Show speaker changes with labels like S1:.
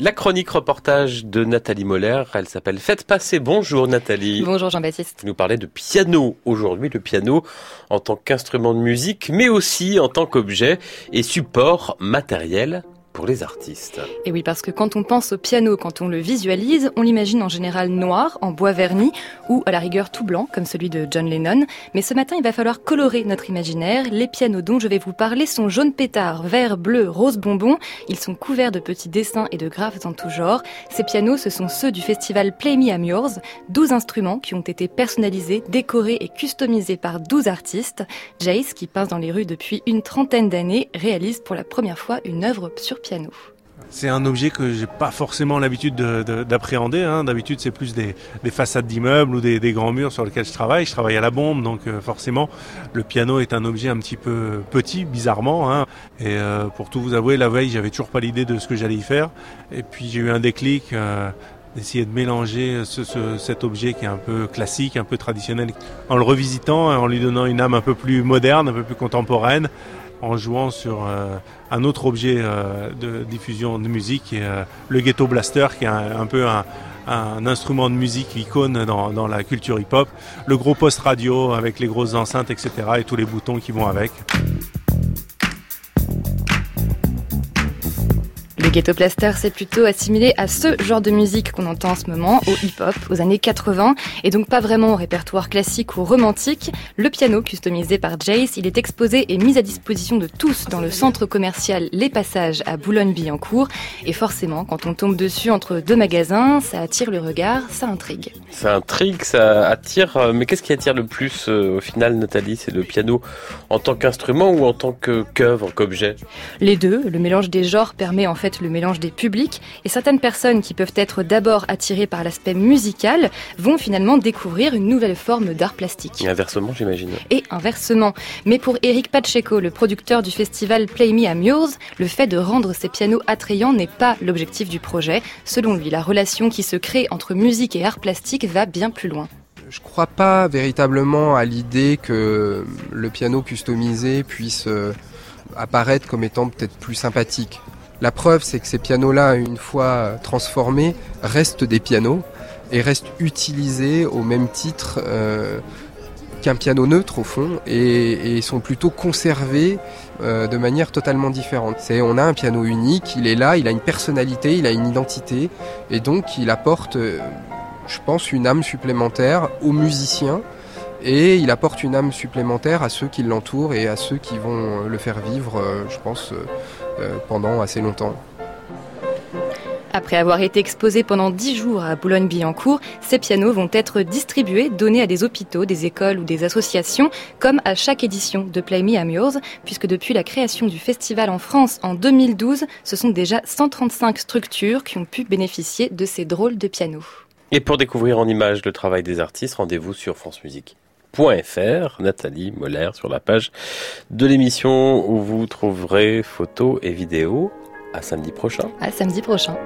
S1: La chronique reportage de Nathalie Moller, elle s'appelle Faites passer. Bonjour Nathalie.
S2: Bonjour Jean-Baptiste.
S1: Vous nous parlez de piano aujourd'hui, le piano en tant qu'instrument de musique, mais aussi en tant qu'objet et support matériel
S2: Et oui, parce que quand on pense au piano, quand on le visualise, on l'imagine en général noir, en bois verni, ou à la rigueur tout blanc, comme celui de John Lennon. Mais ce matin, il va falloir colorer notre imaginaire. Les pianos dont je vais vous parler sont jaune pétard, vert, bleu, rose bonbon. Ils sont couverts de petits dessins et de graphes en tout genre. Ces pianos, ce sont ceux du festival Play Me I'm Yours. 12 instruments qui ont été personnalisés, décorés et customisés par 12 artistes. Jace, qui passe dans les rues depuis une trentaine d'années, réalise pour la première fois une œuvre sur piano.
S3: C'est un objet que j'ai pas forcément l'habitude d'appréhender. Hein. D'habitude, c'est plus des, façades d'immeubles ou des, grands murs sur lesquels je travaille. Je travaille à la bombe, donc euh, forcément, le piano est un objet un petit peu petit, bizarrement. Hein. Et euh, pour tout vous avouer, la veille, j'avais toujours pas l'idée de ce que j'allais y faire. Et puis j'ai eu un déclic. Euh, d'essayer de mélanger cet objet qui est un peu classique, un peu traditionnel, en le revisitant, en lui donnant une âme un peu plus moderne, un peu plus contemporaine, en jouant sur euh, un autre objet euh, de diffusion de musique, euh, le Ghetto Blaster, qui est un, peu un, instrument de musique icône dans, dans la culture hip-hop, le gros poste radio avec les grosses enceintes, etc., et tous les boutons qui vont avec.
S2: Le ghetto plaster, c'est plutôt assimilé à ce genre de musique qu'on entend en ce moment, au hip-hop, aux années 80, et donc pas vraiment au répertoire classique ou romantique. Le piano, customisé par Jace, il est exposé et mis à disposition de tous dans le centre commercial Les Passages à Boulogne-Billancourt. Et forcément, quand on tombe dessus entre deux magasins, ça attire le regard, ça intrigue.
S1: Ça intrigue, ça attire, euh, mais qu'est-ce qui attire le plus euh, au final, Nathalie? C'est le piano en tant qu'instrument ou en tant qu'œuvre, qu'objet?
S2: Les deux. Le mélange des genres permet en fait le mélange des publics et certaines personnes qui peuvent être d'abord attirées par l'aspect musical vont finalement découvrir une nouvelle forme d'art plastique.
S1: Et inversement, j'imagine.
S2: Et inversement. Mais pour Eric Pacheco, le producteur du festival Play Me Yours, le fait de rendre ces pianos attrayants n'est pas l'objectif du projet. Selon lui, la relation qui se crée entre musique et art plastique va bien plus loin.
S4: Je crois pas véritablement à l'idée que le piano customisé puisse euh, apparaître comme étant peut-être plus sympathique. La preuve, c'est que ces pianos-là, une fois transformés, restent des pianos et restent utilisés au même titre euh, qu'un piano neutre au fond et, sont plutôt conservés euh, de manière totalement différente. C'est, on a un piano unique, il est là, il a une personnalité, il a une identité et donc il apporte, euh, je pense, une âme supplémentaire aux musiciens et il apporte une âme supplémentaire à ceux qui l'entourent et à ceux qui vont le faire vivre, je pense, euh, pendant assez longtemps.
S2: Après avoir été exposés pendant 10 jours à Boulogne-Billancourt, ces pianos vont être distribués, donnés à des hôpitaux, des écoles ou des associations, comme à chaque édition de Play Me I'm Yours, puisque depuis la création du festival en France en 2012, ce sont déjà 135 structures qui ont pu bénéficier de ces drôles de pianos.
S1: Et pour découvrir en images le travail des artistes, rendez-vous sur France Musique. Nathalie Moller sur la page de l'émission où vous trouverez photos et vidéos. À samedi prochain.
S2: À samedi prochain.